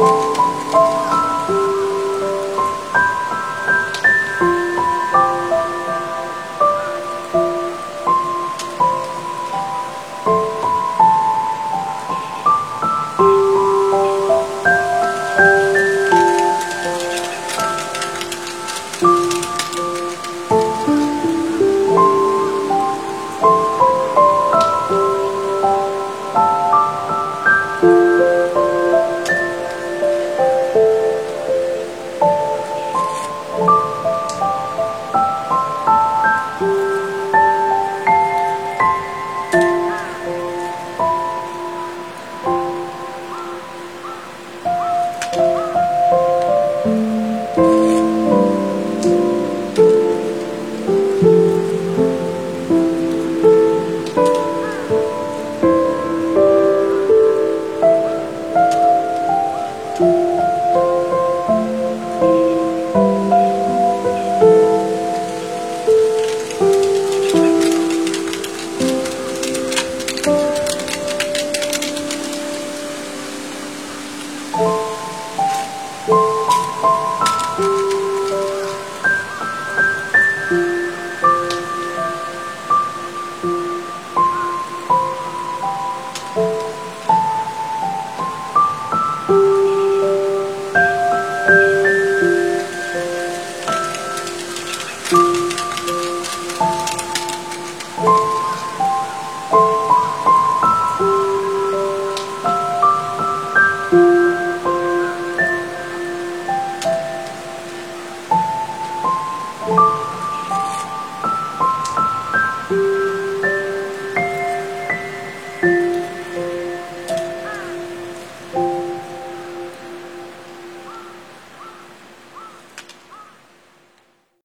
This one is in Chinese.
啊。中。